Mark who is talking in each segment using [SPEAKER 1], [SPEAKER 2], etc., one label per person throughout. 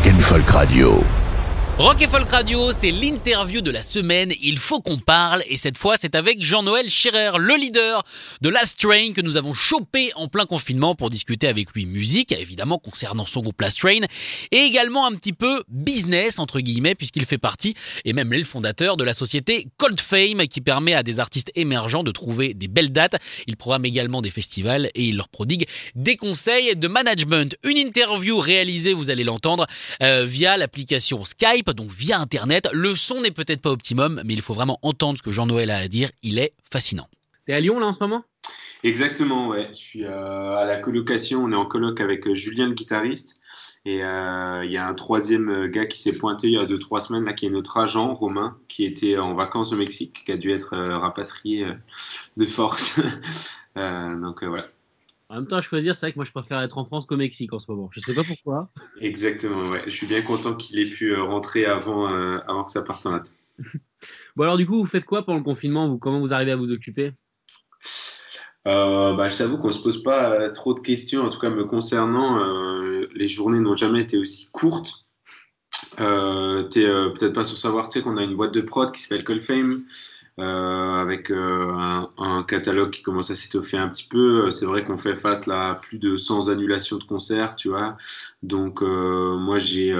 [SPEAKER 1] Rock'n'Folk Radio.
[SPEAKER 2] Rock et Folk Radio, c'est l'interview de la semaine. Il faut qu'on parle et cette fois c'est avec Jean-Noël Schirer, le leader de Last Train que nous avons chopé en plein confinement pour discuter avec lui musique, évidemment concernant son groupe Last Train et également un petit peu business entre guillemets puisqu'il fait partie et même le fondateur de la société Cold Fame qui permet à des artistes émergents de trouver des belles dates. Il programme également des festivals et il leur prodigue des conseils de management. Une interview réalisée, vous allez l'entendre, euh, via l'application Skype donc via Internet. Le son n'est peut-être pas optimum, mais il faut vraiment entendre ce que Jean-Noël a à dire. Il est fascinant.
[SPEAKER 3] T'es à Lyon là en ce moment?
[SPEAKER 4] Exactement, ouais. Je suis euh, à la colocation. On est en coloc avec euh, Julien, le guitariste. Et euh, il y a un troisième gars qui s'est pointé il y a deux, trois semaines, là, qui est notre agent, Romain, qui était en vacances au Mexique, qui a dû être rapatrié de force. donc voilà.
[SPEAKER 3] En même temps, à choisir, c'est vrai que moi je préfère être en France qu'au Mexique en ce moment. Je sais pas pourquoi.
[SPEAKER 4] Exactement, ouais. Je suis bien content qu'il ait pu euh, rentrer avant, euh, avant que ça parte en hâte.
[SPEAKER 3] bon, alors du coup, vous faites quoi pendant le confinement? Vous, Comment vous arrivez à vous occuper?
[SPEAKER 4] Euh, bah, je t'avoue qu'on ne se pose pas trop de questions, en tout cas me concernant. les journées n'ont jamais été aussi courtes. tu n'es peut-être pas sans savoir qu'on a une boîte de prod qui s'appelle Colfame. Euh, avec euh, un, catalogue qui commence à s'étoffer un petit peu. Euh, c'est vrai qu'on fait face là, à plus de 100 annulations de concerts, tu vois. Donc, moi, j'ai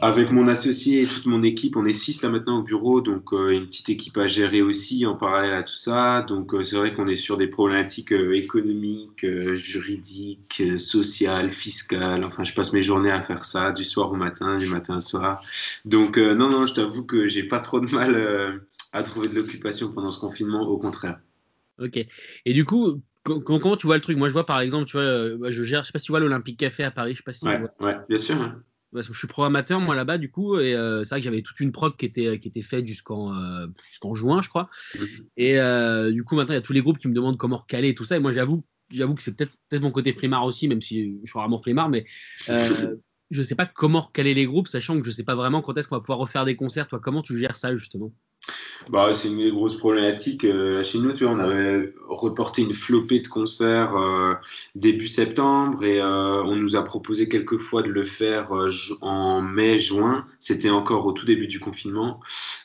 [SPEAKER 4] avec mon associé et toute mon équipe, on est six là maintenant au bureau, donc une petite équipe à gérer aussi en parallèle à tout ça. Donc c'est vrai qu'on est sur des problématiques économiques, juridiques, sociales, fiscales. Enfin, je passe mes journées à faire ça du soir au matin, du matin au soir. Donc non, non, je t'avoue que j'ai pas trop de mal à trouver de l'occupation pendant ce confinement, au contraire.
[SPEAKER 3] Ok. Et du coup, comment tu vois le truc? Moi, je vois par exemple, tu vois, euh, je gère, je sais pas si tu vois l'Olympique Café à Paris, je sais pas si
[SPEAKER 4] ouais, ouais, bien sûr.
[SPEAKER 3] Parce que je suis programmateur moi là-bas du coup et euh, c'est vrai que j'avais toute une prog qui était qui était faite jusqu'en euh, jusqu'en juin je crois. Et du coup maintenant il y a tous les groupes qui me demandent comment recaler tout ça. Et moi j'avoue j'avoue que c'est peut-être peut-être mon côté flemmard aussi même si je suis vraiment flemmard mais je sais pas comment recaler les groupes sachant que je sais pas vraiment quand est-ce qu'on va pouvoir refaire des concerts. Toi comment tu gères ça justement?
[SPEAKER 4] Bah, c'est une des grosses problématiques. Euh, chez nous, tu vois, on avait reporté une flopée de concerts euh, début septembre et euh, on nous a proposé quelques fois de le faire en mai, juin. C'était encore au tout début du confinement.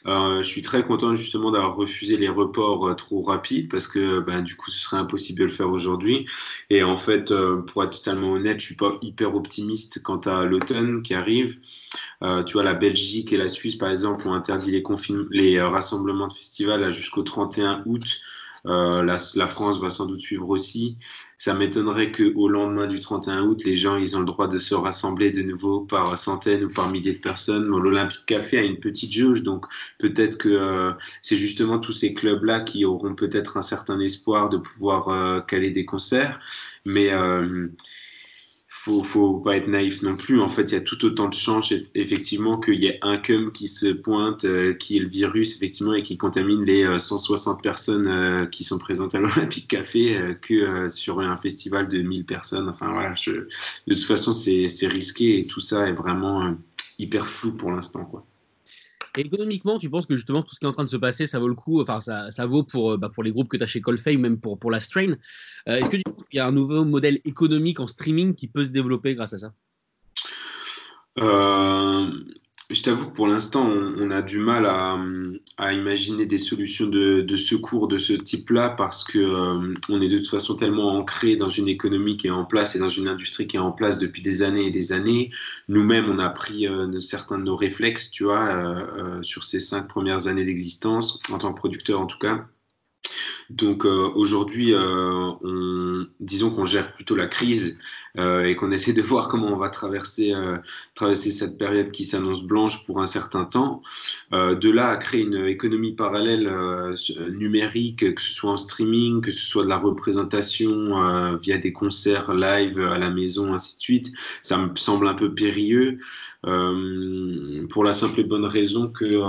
[SPEAKER 4] je suis très content justement d'avoir refusé les reports trop rapides parce que ben, du coup, ce serait impossible de le faire aujourd'hui. Et en fait, pour être totalement honnête, je suis pas hyper optimiste quant à l'automne qui arrive. tu vois, la Belgique et la Suisse, par exemple, ont interdit les, les rassemblement de festival jusqu'au 31 août. Euh, la, France va sans doute suivre aussi. Ça m'étonnerait qu'au lendemain du 31 août, les gens ils ont le droit de se rassembler de nouveau par centaines ou par milliers de personnes. L'Olympique Café a une petite jauge, donc peut-être que euh, c'est justement tous ces clubs-là qui auront peut-être un certain espoir de pouvoir euh, caler des concerts. Mais faut, faut pas être naïf non plus. En fait, il y a tout autant de chances, effectivement, qu'il y ait un cum qui se pointe, euh, qui est le virus, effectivement, et qui contamine les 160 euh, personnes euh, qui sont présentes à l'Olympique Café que sur un festival de 1000 personnes. Enfin, voilà, de toute façon, c'est risqué et tout ça est vraiment hyper flou pour l'instant, quoi
[SPEAKER 3] économiquement, tu penses que justement tout ce qui est en train de se passer, ça vaut le coup, enfin ça, ça vaut pour, euh, bah, pour les groupes que tu as chez Colfay ou même pour, pour la Strain. Euh, est-ce que tu penses qu'il y a un nouveau modèle économique en streaming qui peut se développer grâce à ça?
[SPEAKER 4] Euh, je t'avoue que pour l'instant, on, a du mal à, imaginer des solutions de, secours de ce type-là parce que euh, on est de toute façon tellement ancré dans une économie qui est en place et dans une industrie qui est en place depuis des années et des années. Nous-mêmes, on a pris euh, certains de nos réflexes, tu vois, euh, sur ces cinq premières années d'existence, en tant que producteur en tout cas. Donc aujourd'hui, on disons qu'on gère plutôt la crise euh, et qu'on essaie de voir comment on va traverser, euh, traverser cette période qui s'annonce blanche pour un certain temps. Euh, de là à créer une économie parallèle numérique, que ce soit en streaming, que ce soit de la représentation via des concerts live à la maison, ainsi de suite, ça me semble un peu périlleux. pour la simple et bonne raison que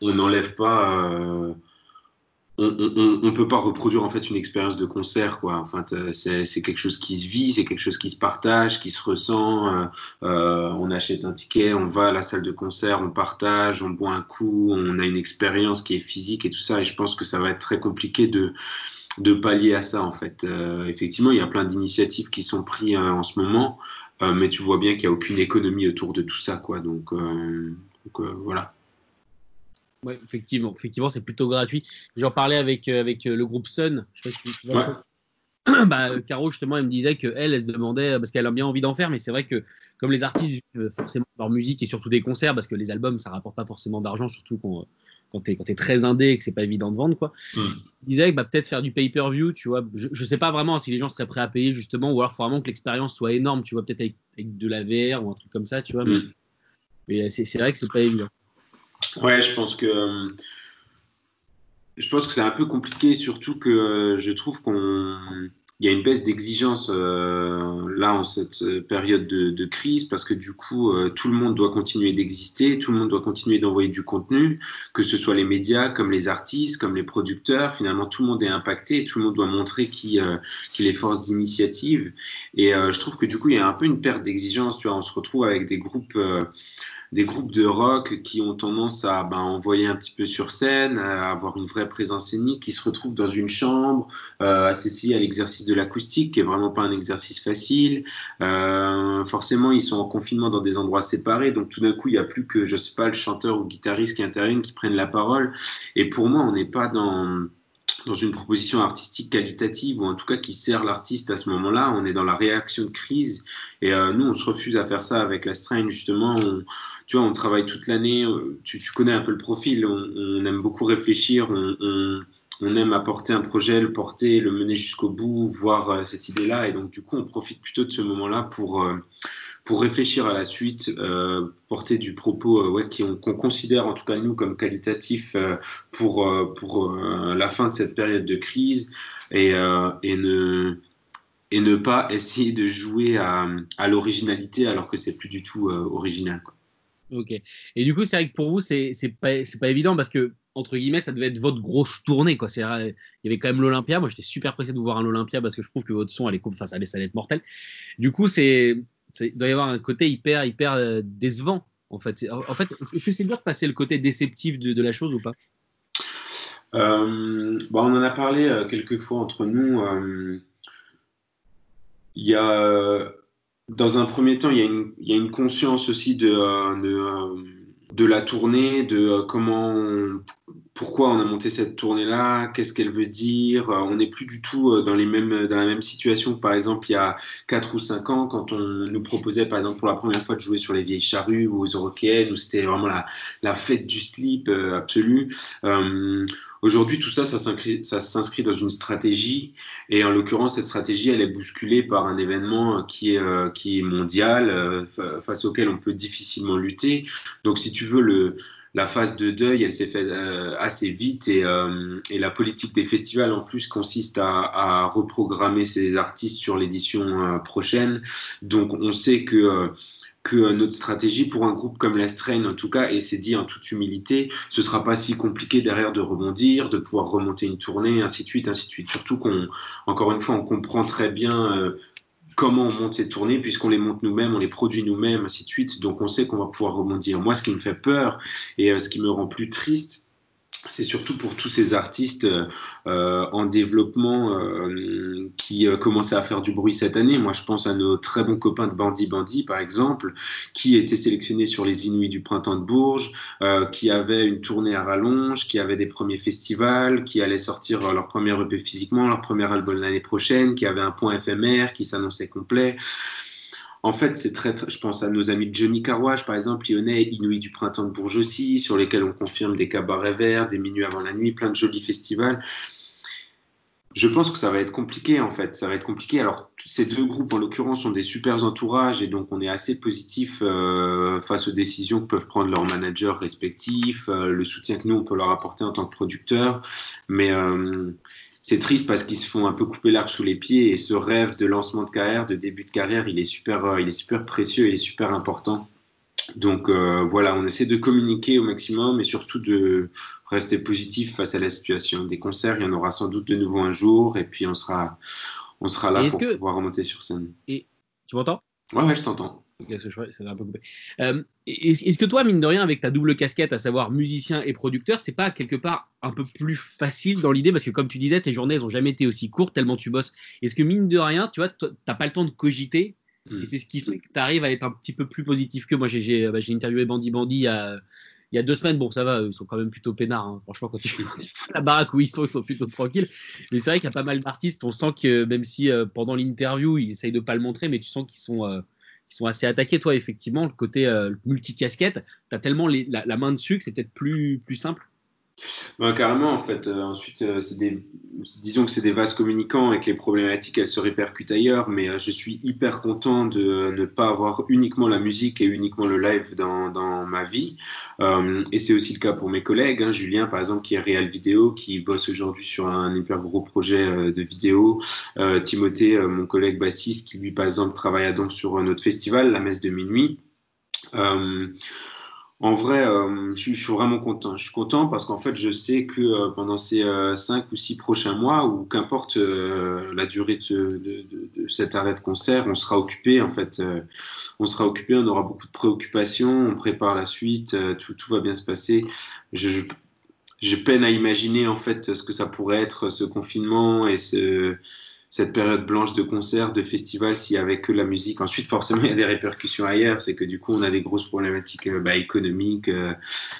[SPEAKER 4] on n'enlève pas on ne peut pas reproduire en fait une expérience de concert quoi. Enfin, c'est quelque chose qui se vit, c'est quelque chose qui se partage, qui se ressent. Euh, euh, on achète un ticket, on va à la salle de concert, on partage, on boit un coup, on a une expérience qui est physique et tout ça. Et je pense que ça va être très compliqué de de pallier à ça en fait. Euh, effectivement, il y a plein d'initiatives qui sont prises en ce moment, mais tu vois bien qu'il n'y a aucune économie autour de tout ça quoi. Donc, donc voilà.
[SPEAKER 3] Oui, effectivement, effectivement, c'est plutôt gratuit. J'en parlais avec, euh, avec euh, le groupe Sun. bah, Caro, justement, elle me disait qu'elle, elle se demandait, parce qu'elle a bien envie d'en faire, mais c'est vrai que comme les artistes, forcément, leur musique et surtout des concerts, parce que les albums, ça rapporte pas forcément d'argent, surtout quand, quand tu es, très indé et que c'est pas évident de vendre. Quoi. Mm. Il disait que bah, peut-être faire du pay-per-view, tu vois. Je, ne sais pas vraiment si les gens seraient prêts à payer, justement, ou alors il faut vraiment que l'expérience soit énorme, tu vois, peut-être avec, de la VR ou un truc comme ça, tu vois. Mais, mm. mais c'est vrai que c'est pas évident.
[SPEAKER 4] Ouais, je pense que euh, je pense que c'est un peu compliqué, surtout que euh, je trouve qu'on il y a une baisse d'exigence euh, là en cette période de, crise parce que du coup tout le monde doit continuer d'exister, tout le monde doit continuer d'envoyer du contenu, que ce soit les médias, comme les artistes, comme les producteurs. Finalement, tout le monde est impacté, tout le monde doit montrer qu'il est force d'initiative. Et je trouve que du coup il y a un peu une perte d'exigence. Tu vois, on se retrouve avec des groupes des groupes de rock qui ont tendance à ben, envoyer un petit peu sur scène, à avoir une vraie présence scénique, qui se retrouvent dans une chambre, euh, associés à l'exercice de l'acoustique, qui est vraiment pas un exercice facile. Euh, forcément, ils sont en confinement dans des endroits séparés, donc tout d'un coup, il n'y a plus que, je sais pas, le chanteur ou le guitariste qui interviennent, qui prennent la parole. Et pour moi, on n'est pas dans dans une proposition artistique qualitative ou en tout cas qui sert l'artiste à ce moment-là. On est dans la réaction de crise et euh, nous on se refuse à faire ça avec la Strange justement. tu vois, on travaille toute l'année. Tu, connais un peu le profil. On, aime beaucoup réfléchir. On, aime apporter un projet, le porter, le mener jusqu'au bout, voir euh, cette idée-là. Et donc du coup, on profite plutôt de ce moment-là pour pour réfléchir à la suite, euh, porter du propos euh, ouais, qu'on considère en tout cas nous comme qualitatif euh, pour, pour la fin de cette période de crise et, et, ne, et ne pas essayer de jouer à, à l'originalité alors que c'est plus du tout original.
[SPEAKER 3] Ok. Et du coup, c'est vrai que pour vous, c'est pas, pas évident parce que entre guillemets, ça devait être votre grosse tournée. Quoi. Il y avait quand même l'Olympia. Moi, j'étais super pressé de vous voir à l'Olympia parce que je trouve que votre son, elle est, enfin, ça allait, être mortel. Du coup, c'est il doit y avoir un côté hyper, hyper euh, décevant. En fait, en fait est-ce que c'est dur de passer le côté déceptif de, la chose ou pas?
[SPEAKER 4] Euh, bon, On en a parlé euh, quelques fois entre nous. Il y a, dans un premier temps, il y y a une conscience aussi de, de, la tournée, de comment pourquoi on a monté cette tournée-là, qu'est-ce qu'elle veut dire. Euh, on n'est plus du tout euh, dans, les mêmes, dans la même situation que par exemple il y a 4 ou 5 ans quand on nous proposait par exemple pour la première fois de jouer sur les vieilles charrues ou aux européennes où c'était vraiment la, la, fête du slip euh, absolue. Aujourd'hui, tout ça, ça s'inscrit dans une stratégie, et en l'occurrence, cette stratégie, elle est bousculée par un événement qui est, qui est mondial, face auquel on peut difficilement lutter. Donc, si tu veux, le, la phase de deuil, elle s'est faite euh, assez vite euh, et, la politique des festivals en plus consiste à, reprogrammer ces artistes sur l'édition euh, prochaine. Donc on sait que notre stratégie pour un groupe comme l'Estrain, en tout cas, et c'est dit en toute humilité, ce sera pas si compliqué derrière de rebondir, de pouvoir remonter une tournée, ainsi de suite, ainsi de suite. Surtout qu'on, encore une fois, on comprend très bien comment on monte ces tournées, puisqu'on les monte nous-mêmes, on les produit nous-mêmes, ainsi de suite. Donc on sait qu'on va pouvoir rebondir. Moi, ce qui me fait peur et euh, ce qui me rend plus triste, c'est surtout pour tous ces artistes euh, en développement euh, qui euh, commençaient à faire du bruit cette année. Moi, je pense à nos très bons copains de Bandy Bandy, par exemple, qui étaient sélectionnés sur les Inuits du printemps de Bourges, qui avaient une tournée à rallonge, qui avaient des premiers festivals, qui allaient sortir leur premier EP physiquement, leur premier album l'année prochaine, qui avaient un point éphémère, qui s'annonçait complet. En fait, c'est très, je pense à nos amis Johnny Carwash, par exemple, lyonnais, Inouï du printemps de Bourges aussi, sur lesquels on confirme des cabarets verts, des minuits avant la nuit, plein de jolis festivals. je pense que ça va être compliqué en fait. Ça va être compliqué. Alors, ces deux groupes en l'occurrence sont des super entourages et donc on est assez positif euh, face aux décisions que peuvent prendre leurs managers respectifs, euh, le soutien que nous on peut leur apporter en tant que producteurs. Mais euh, c'est triste parce qu'ils se font un peu couper l'arche sous les pieds et ce rêve de lancement de carrière, de début de carrière, il est super, il est super précieux, il est super important. Donc voilà, on essaie de communiquer au maximum et surtout de rester positif face à la situation. Des concerts, il y en aura sans doute de nouveau un jour, et puis on sera, on sera là pour pouvoir remonter sur scène.
[SPEAKER 3] Et tu m'entends?
[SPEAKER 4] Ouais, ouais, je t'entends.
[SPEAKER 3] Est-ce que toi, mine de rien, avec ta double casquette, à savoir musicien et producteur, c'est pas quelque part un peu plus facile dans l'idée? Parce que, comme tu disais, tes journées, elles n'ont jamais été aussi courtes, tellement tu bosses. Est-ce que, mine de rien, tu vois, t'as pas le temps de cogiter? Hmm. Et c'est ce qui fait que tu arrives à être un petit peu plus positif que moi. J'ai bah, interviewé Bandy Bandy il y a il y a deux semaines, bon, ça va, ils sont quand même plutôt peinards. Hein. Franchement, quand tu la baraque où ils sont, ils sont plutôt tranquilles. Mais c'est vrai qu'il y a pas mal d'artistes. On sent que même si euh, pendant l'interview, ils essayent de pas le montrer, mais tu sens qu'ils sont, euh, sont assez attaqués. Toi, effectivement, le côté euh, multicasquette, tu as tellement la, la, main dessus que c'est peut-être plus, plus simple.
[SPEAKER 4] Ben, carrément, en fait. Euh, ensuite, euh, disons que c'est des vases communicants et que les problématiques, elles se répercutent ailleurs, mais euh, je suis hyper content de ne pas avoir uniquement la musique et uniquement le live dans, ma vie. et c'est aussi le cas pour mes collègues. Hein. Julien, par exemple, qui est réel vidéo, qui bosse aujourd'hui sur un hyper gros projet de vidéo. Timothée, mon collègue bassiste, qui lui, par exemple, travaille donc sur notre festival, la messe de minuit. En vrai, euh, je, suis, vraiment content. Je suis content parce qu'en fait, je sais que euh, pendant ces euh, cinq ou six prochains mois, ou qu'importe la durée de, cet arrêt de concert, on sera occupé. En fait, on sera occupé, on aura beaucoup de préoccupations, on prépare la suite, tout, va bien se passer. Je, peine à imaginer en fait ce que ça pourrait être ce confinement et ce cette période blanche de concerts, de festivals, s'il n'y avait que la musique. Ensuite, forcément, il y a des répercussions ailleurs. C'est que du coup, on a des grosses problématiques euh, bah, économiques, euh,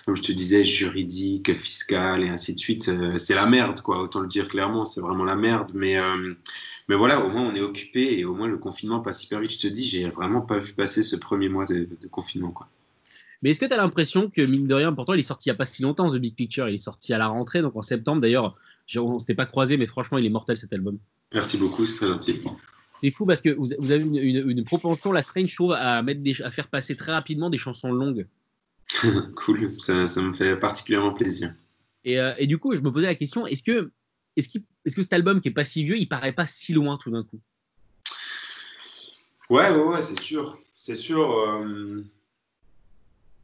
[SPEAKER 4] comme je te disais, juridiques, fiscales et ainsi de suite. Euh, c'est la merde, quoi. Autant le dire clairement, c'est vraiment la merde. Mais, mais voilà, au moins, on est occupé et au moins, le confinement passe hyper vite. Je te dis, j'ai vraiment pas vu passer ce premier mois de, confinement, quoi.
[SPEAKER 3] Mais est-ce que tu as l'impression que, mine de rien, pourtant, il est sorti il n'y a pas si longtemps, The Big Picture, il est sorti à la rentrée, donc en septembre. D'ailleurs, on ne s'était pas croisé, mais franchement, il est mortel cet album.
[SPEAKER 4] Merci beaucoup, c'est très gentil.
[SPEAKER 3] C'est fou parce que vous, avez une, propension, la Strange, je trouve, à, mettre à faire passer très rapidement des chansons longues.
[SPEAKER 4] cool, ça, me fait particulièrement plaisir.
[SPEAKER 3] Euh, et, du coup, je me posais la question est-ce que, est -ce, est -ce que cet album qui est pas si vieux, il paraît pas si loin tout d'un coup?
[SPEAKER 4] Ouais, ouais, ouais, c'est sûr. C'est sûr. Euh,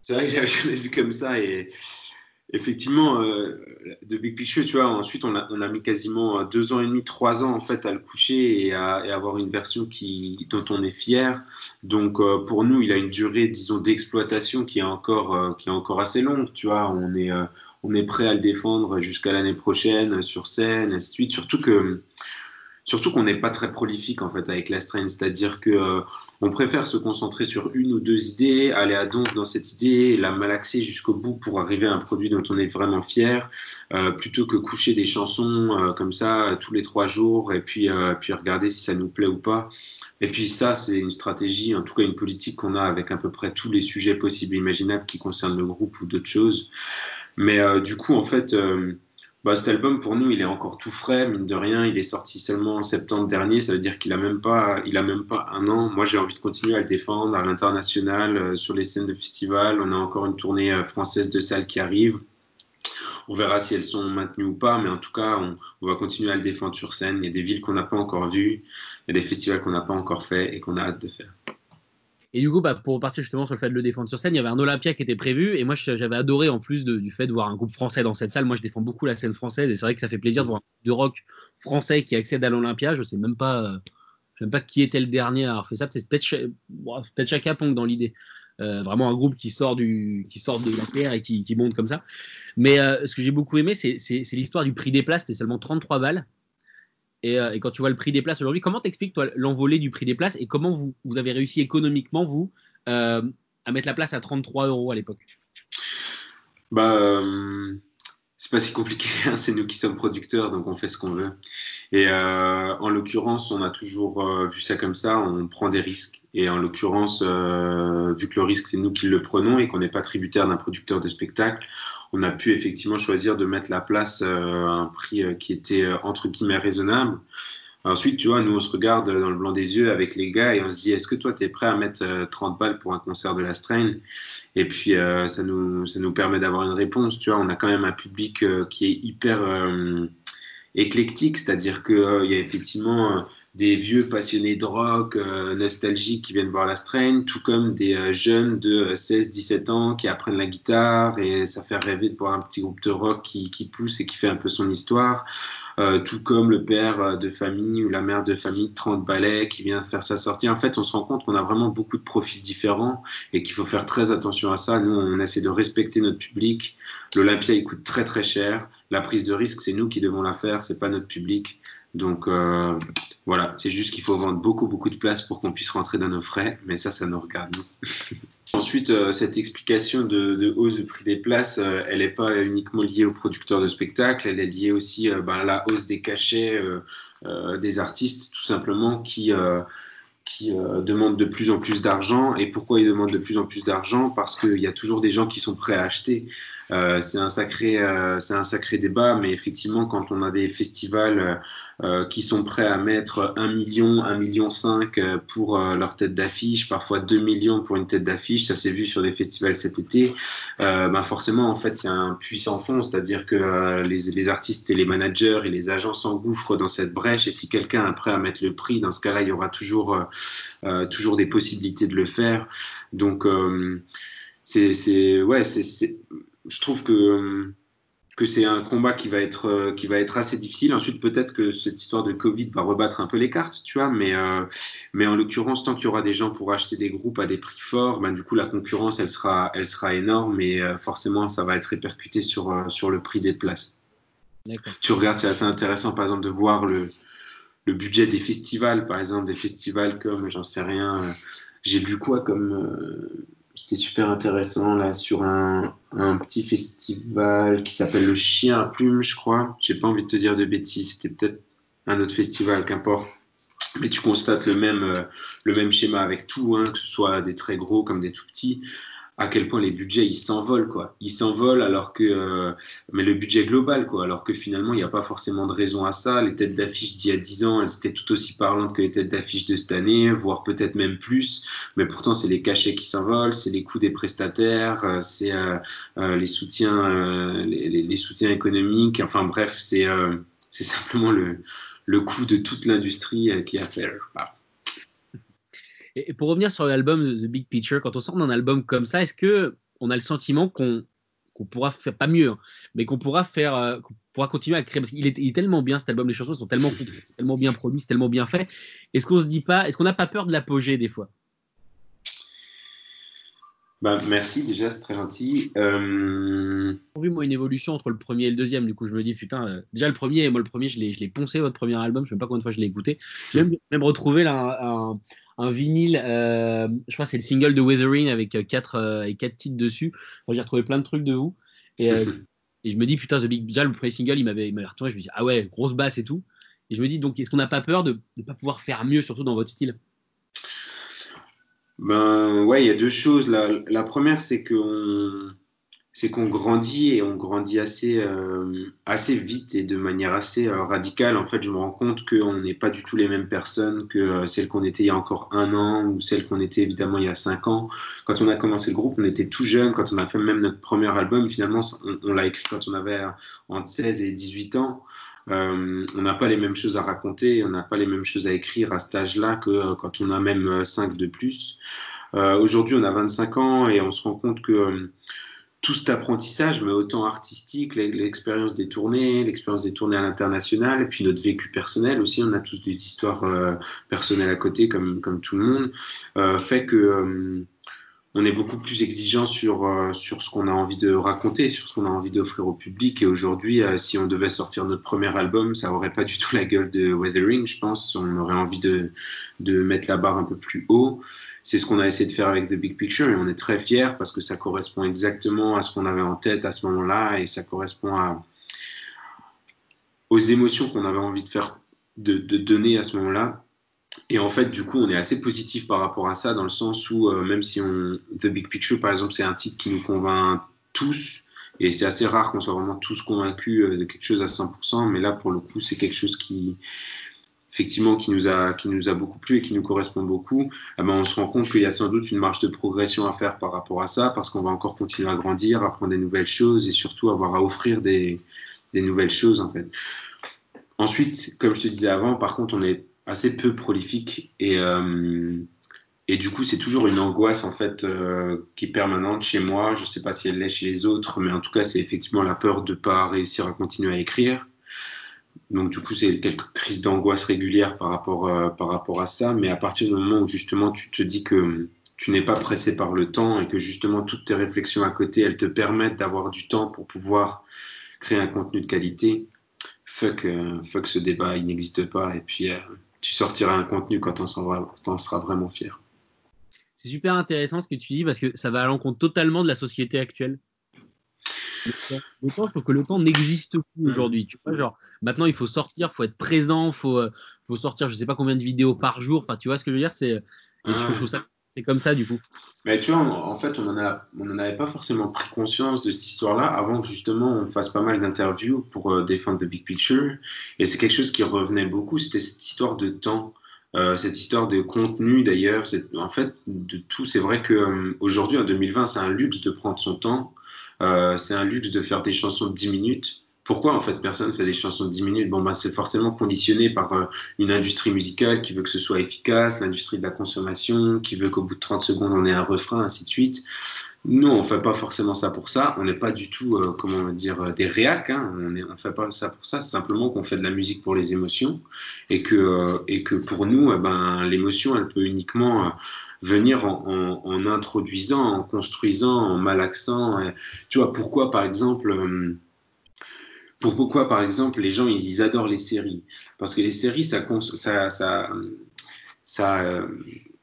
[SPEAKER 4] c'est vrai que j'avais jamais vu comme ça et effectivement, euh, de Big Picture, tu vois, ensuite on a, mis quasiment euh, deux ans et demi, trois ans en fait à le coucher et à, avoir une version qui, dont on est fier. Donc euh, pour nous, il a une durée, disons, d'exploitation qui est encore, qui est encore assez longue. Tu vois, on est, on est prêt à le défendre jusqu'à l'année prochaine sur scène, et ainsi de suite. Surtout que Surtout qu'on n'est pas très prolifique en fait avec la strain, c'est-à-dire que euh, on préfère se concentrer sur une ou deux idées, aller à donf dans cette idée, la malaxer jusqu'au bout pour arriver à un produit dont on est vraiment fier, euh, plutôt que coucher des chansons euh, comme ça tous les trois jours et puis puis regarder si ça nous plaît ou pas. Et puis ça, c'est une stratégie, en tout cas une politique qu'on a avec à peu près tous les sujets possibles et imaginables qui concernent le groupe ou d'autres choses. Mais du coup, en fait bah, cet album, pour nous, il est encore tout frais, mine de rien. Il est sorti seulement en septembre dernier. Ça veut dire qu'il a même pas, un an. Moi, j'ai envie de continuer à le défendre à l'international, euh, sur les scènes de festival. On a encore une tournée euh, française de salles qui arrive. On verra si elles sont maintenues ou pas, mais en tout cas, on, on va continuer à le défendre sur scène. Il y a des villes qu'on n'a pas encore vues, il y a des festivals qu'on n'a pas encore fait et qu'on a hâte de faire.
[SPEAKER 3] Et du coup, bah, pour partir justement sur le fait de le défendre sur scène, il y avait un Olympia qui était prévu. Et moi, j'avais adoré en plus du fait de voir un groupe français dans cette salle. Moi, je défends beaucoup la scène française. Et c'est vrai que ça fait plaisir de voir un groupe de rock français qui accède à l'Olympia. Je sais même pas, euh, sais même pas qui était le dernier à avoir fait ça. C'est peut-être peut Pong dans l'idée. Euh, vraiment un groupe qui sort, du, qui sort de la terre et qui, monte comme ça. Mais euh, ce que j'ai beaucoup aimé, c'est l'histoire du prix des places. C'était seulement 33 balles. Euh, et, quand tu vois le prix des places aujourd'hui, comment t'expliques toi l'envolée du prix des places et comment vous, vous avez réussi économiquement, vous, euh, à mettre la place à 33 euros à l'époque?
[SPEAKER 4] Bah, euh, c'est pas si compliqué, hein. c'est nous qui sommes producteurs, donc on fait ce qu'on veut. Et euh, en l'occurrence, on a toujours vu ça comme ça, on prend des risques. Et en l'occurrence, euh, vu que le risque, c'est nous qui le prenons et qu'on n'est pas tributaire d'un producteur de spectacle, on a pu effectivement choisir de mettre la place à un prix qui était entre guillemets raisonnable. Ensuite, tu vois, nous, on se regarde dans le blanc des yeux avec les gars et on se dit, est-ce que toi, tu es prêt à mettre 30 balles pour un concert de la Strain? Et puis, ça, nous, ça nous permet d'avoir une réponse. Tu vois, on a quand même un public qui est hyper éclectique, c'est-à-dire qu'il euh, y a effectivement euh, des vieux passionnés de rock, euh, nostalgiques qui viennent voir la strain, tout comme des jeunes de 16-17 ans qui apprennent la guitare et ça fait rêver de voir un petit groupe de rock qui, pousse et qui fait un peu son histoire. Euh, tout comme le père euh, de famille ou la mère de famille de 30 balais qui vient faire sa sortie. En fait, on se rend compte qu'on a vraiment beaucoup de profils différents et qu'il faut faire très attention à ça. Nous, on essaie de respecter notre public. L'Olympia, il coûte très très cher. La prise de risque, c'est nous qui devons la faire, c'est pas notre public. Donc euh, voilà, c'est juste qu'il faut vendre beaucoup beaucoup de places pour qu'on puisse rentrer dans nos frais, mais ça, ça nous regarde. Ensuite, euh, cette explication de, hausse de prix des places, euh, elle n'est pas uniquement liée aux producteurs de spectacles, elle est liée aussi euh, ben, à la hausse des cachets des artistes, tout simplement, qui, qui demandent de plus en plus d'argent. Et pourquoi ils demandent de plus en plus d'argent? Parce qu'il y a toujours des gens qui sont prêts à acheter. C'est un un sacré débat, mais effectivement, quand on a des festivals euh, qui sont prêts à mettre 1 million, 1 million 5 pour leur tête d'affiche, parfois 2 millions pour une tête d'affiche, ça s'est vu sur des festivals cet été, ben forcément, en fait, c'est un puissant fond, c'est-à-dire que les, les, artistes et les managers et les agents s'engouffrent dans cette brèche, et si quelqu'un est prêt à mettre le prix, dans ce cas-là, il y aura toujours, toujours des possibilités de le faire. Donc, c'est, ouais, c'est je trouve que, que c'est un combat qui va, être, qui va être assez difficile. Ensuite, peut-être que cette histoire de Covid va rebattre un peu les cartes, tu vois, mais, euh, mais en l'occurrence, tant qu'il y aura des gens pour acheter des groupes à des prix forts, ben, du coup, la concurrence, elle sera, elle sera énorme et euh, forcément, ça va être répercuté sur, euh, sur le prix des places. Tu regardes, c'est assez intéressant, par exemple, de voir le, le budget des festivals, par exemple, des festivals comme, j'en sais rien, j'ai lu quoi comme c'était super intéressant là sur un, petit festival qui s'appelle le Chien à Plume, je crois. J'ai pas envie de te dire de bêtises, c'était peut-être un autre festival, qu'importe. Mais tu constates le même, euh, schéma avec tout, hein, que ce soit des très gros comme des tout petits à quel point les budgets ils s'envolent quoi. Ils s'envolent alors que euh, mais le budget global quoi, alors que finalement il n'y a pas forcément de raison à ça. Les têtes d'affiche d'il y a 10 ans, elles étaient tout aussi parlantes que les têtes d'affiche de cette année, voire peut-être même plus. Mais pourtant c'est les cachets qui s'envolent, c'est les coûts des prestataires, euh, c'est euh, les soutiens les, soutiens économiques. Enfin bref, c'est simplement le le coût de toute l'industrie qui a fait.
[SPEAKER 3] Et, pour revenir sur l'album The Big Picture, quand on sort d'un album comme ça, est-ce que on a le sentiment qu'on pourra faire pas mieux, hein, mais qu'on pourra faire, euh, pourra continuer à créer? Parce qu'il est, tellement bien cet album, les chansons sont tellement tellement bien produites, tellement bien fait. Est-ce qu'on se dit pas, est-ce qu'on n'a pas peur de l'apogée des fois?
[SPEAKER 4] Bah, merci, déjà, c'est très gentil. Euh...
[SPEAKER 3] J'ai vu, moi, une évolution entre le premier et le deuxième. Du coup, je me dis, putain, euh, déjà, le premier, moi, le premier, je l'ai poncé, votre premier album. Je sais même pas combien de fois je l'ai écouté. J'ai même, même, retrouvé là, un, un, vinyle, euh, je crois que c'est le single de Weathering avec euh, quatre, quatre titres dessus. J'ai retrouvé plein de trucs de vous. Et, et, je me dis, putain, The Big, déjà, le premier single, il m'avait retourné. Je me dis, ah ouais, grosse basse et tout. Et je me dis, donc, est-ce qu'on n'a pas peur de ne pas pouvoir faire mieux, surtout dans votre style?
[SPEAKER 4] Ben ouais, il y a deux choses. La, la première, c'est qu'on c'est qu'on grandit et on grandit assez, euh, assez vite et de manière assez euh, radicale. En fait, je me rends compte qu'on n'est pas du tout les mêmes personnes que euh, celles qu'on était il y a encore un an ou celles qu'on était évidemment il y a cinq ans. Quand on a commencé le groupe, on était tout jeune. Quand on a fait même notre premier album, finalement, on, l'a écrit quand on avait entre 16 et 18 ans. Euh, on n'a pas les mêmes choses à raconter, on n'a pas les mêmes choses à écrire à cet âge-là que euh, quand on a même 5 euh, de plus. Aujourd'hui, on a 25 ans et on se rend compte que tout cet apprentissage, mais autant artistique, l'expérience des tournées, l'expérience des tournées à l'international, et puis notre vécu personnel aussi, on a tous des histoires personnelles à côté, comme, comme tout le monde, fait que on est beaucoup plus exigeant sur, euh, sur ce qu'on a envie de raconter, sur ce qu'on a envie d'offrir au public. Et aujourd'hui, euh, si on devait sortir notre premier album, ça aurait pas du tout la gueule de Weathering, je pense. On aurait envie de, de mettre la barre un peu plus haut. C'est ce qu'on a essayé de faire avec The Big Picture et on est très fiers parce que ça correspond exactement à ce qu'on avait en tête à ce moment-là et ça correspond aux émotions qu'on avait envie de faire, de, de donner à ce moment-là. Et en fait, du coup, on est assez positif par rapport à ça, dans le sens où, euh, même si. The Big Picture, par exemple, c'est un titre qui nous convainc tous, et c'est assez rare qu'on soit vraiment tous convaincus euh, de quelque chose à 100%, mais là, pour le coup, c'est quelque chose qui, effectivement, qui nous, a, qui nous a beaucoup plu et qui nous correspond beaucoup. Eh on se rend compte qu'il y a sans doute une marge de progression à faire par rapport à ça, parce qu'on va encore continuer à grandir, apprendre des nouvelles choses et surtout avoir à offrir des, des nouvelles choses, en fait. Ensuite, comme je te disais avant, par contre, on est assez peu prolifique et, euh, et du coup c'est toujours une angoisse en fait euh, qui est permanente chez moi. Je ne sais pas si elle l'est chez les autres, mais en tout cas c'est effectivement la peur de ne pas réussir à continuer à écrire. Donc du coup c'est quelques crises d'angoisse régulières par rapport, euh, par rapport à ça, mais à partir du moment où justement tu te dis que tu n'es pas pressé par le temps et que justement toutes tes réflexions à côté elles te permettent d'avoir du temps pour pouvoir créer un contenu de qualité, fuck, fuck ce débat, il n'existe pas et puis tu sortiras un contenu quand on sera vraiment fier.
[SPEAKER 3] C'est super intéressant ce que tu dis parce que ça va à l'encontre totalement de la société actuelle. Le temps, je trouve que le temps n'existe plus aujourd'hui. Tu vois, genre, maintenant, il faut sortir, il faut être présent, il faut, euh, faut sortir, je sais pas combien de vidéos par jour. Enfin, tu vois ce que je veux dire C'est, je trouve ça c'est comme ça, du coup.
[SPEAKER 4] Mais tu vois, en fait, on n'en avait pas forcément pris conscience de cette histoire-là avant que justement on fasse pas mal d'interviews pour euh, défendre The Big Picture. Et c'est quelque chose qui revenait beaucoup, c'était cette histoire de temps. Euh, cette histoire de contenu d'ailleurs, en fait de tout. C'est vrai qu'aujourd'hui, en 2020, c'est un luxe de prendre son temps. Euh, c'est un luxe de faire des chansons de 10 minutes pourquoi en fait personne fait des chansons de 10 minutes? Bon, bah, c'est forcément conditionné par euh, une industrie musicale qui veut que ce soit efficace, l'industrie de la consommation, qui veut qu'au bout de 30 secondes on ait un refrain, ainsi de suite. Nous, on fait pas forcément ça pour ça. On n'est pas du tout, euh, comment dire, euh, des réacs. Hein. On ne fait pas ça pour ça. C'est simplement qu'on fait de la musique pour les émotions et que, et que pour nous, eh ben, l'émotion, elle peut uniquement venir en, en, introduisant, en construisant, en malaxant. tu vois, pourquoi, par exemple pourquoi, par exemple, les gens ils adorent les séries. Parce que les séries, ça, ça, ça, ça euh,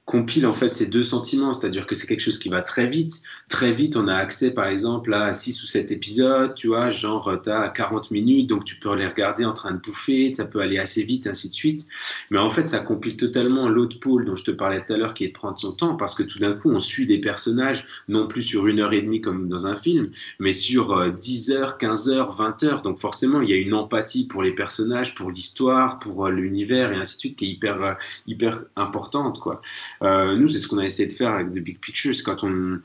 [SPEAKER 4] compile en fait ces deux sentiments, c'est-à-dire que c'est quelque chose qui va très vite. Très vite, on a accès par exemple à 6 ou 7 épisodes, tu vois, genre tu as 40 minutes, donc tu peux les regarder en train de bouffer, ça peut aller assez vite, ainsi de suite. Mais en fait, ça compile totalement l'autre pôle dont je te parlais tout à l'heure, qui est de prendre son temps, parce que tout d'un coup, on suit des personnages, non plus sur une heure et demie comme dans un film, mais sur 10 euh, heures, 15 heures, 20 heures. Donc forcément, il y a une empathie pour les personnages, pour l'histoire, pour euh, l'univers, et ainsi de suite, qui est hyper, euh, hyper importante, quoi. Euh, nous, c'est ce qu'on a essayé de faire avec The Big Picture. C'est quand on,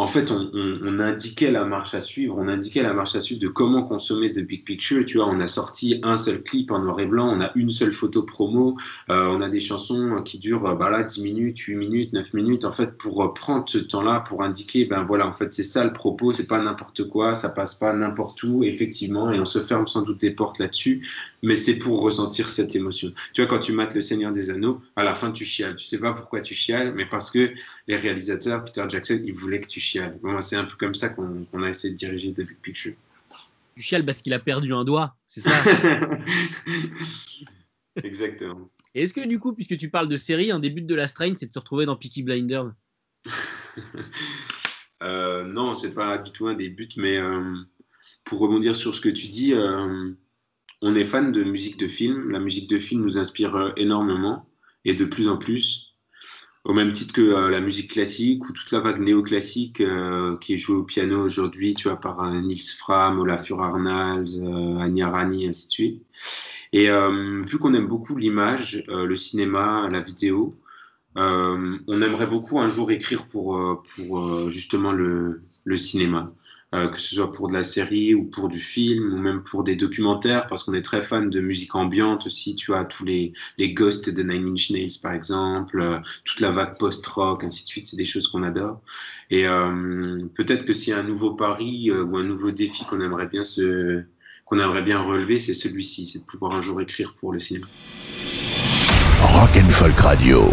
[SPEAKER 4] en fait, on, indiquait la marche à suivre, on indiquait la marche à suivre de comment consommer The Big Picture. Tu vois, on a sorti un seul clip en noir et blanc, on a une seule photo promo, euh, on a des chansons qui durent euh, bah là, 10 minutes, 8 minutes, 9 minutes, en fait, pour prendre ce temps-là, pour indiquer, ben voilà, en fait, c'est ça le propos, c'est pas n'importe quoi, ça passe pas n'importe où, effectivement, et on se ferme sans doute des portes là-dessus, mais c'est pour ressentir cette émotion. Tu vois, quand tu mates Le Seigneur des Anneaux, à la fin, tu chiales. Tu sais pas pourquoi tu chiales, mais parce que les réalisateurs, Peter Jackson, ils voulaient que tu chiales c'est un peu comme ça qu'on a essayé de diriger Big Picture.
[SPEAKER 3] Du chial parce qu'il a perdu un doigt, c'est ça?
[SPEAKER 4] Exactement.
[SPEAKER 3] Et est-ce que du coup, puisque tu parles de série, un des buts de la Strain, c'est de se retrouver dans Peaky Blinders?
[SPEAKER 4] Euh, Non, c'est pas du tout un des buts, mais euh, pour rebondir sur ce que tu dis, euh, on est fan de musique de film. La musique de film nous inspire euh, énormément et de plus en plus au même titre que euh, la musique classique ou toute la vague néoclassique euh, qui est jouée au piano aujourd'hui, tu vois, par euh, Nils Fram, Olafur Arnalds, Anya Rani, ainsi de suite. Et vu qu'on aime beaucoup l'image, le cinéma, la vidéo, on aimerait beaucoup un jour écrire pour, pour justement le cinéma. Euh, que ce soit pour de la série ou pour du film ou même pour des documentaires, parce qu'on est très fan de musique ambiante aussi. Tu as tous les, les Ghosts de Nine Inch Nails, par exemple, euh, toute la vague post-rock, ainsi de suite. C'est des choses qu'on adore. Et euh, peut-être que s'il y a un nouveau pari ou un nouveau défi qu'on aimerait bien se qu'on aimerait bien relever, c'est celui-ci, c'est de pouvoir un jour écrire pour le cinéma.
[SPEAKER 1] Rock and Folk Radio.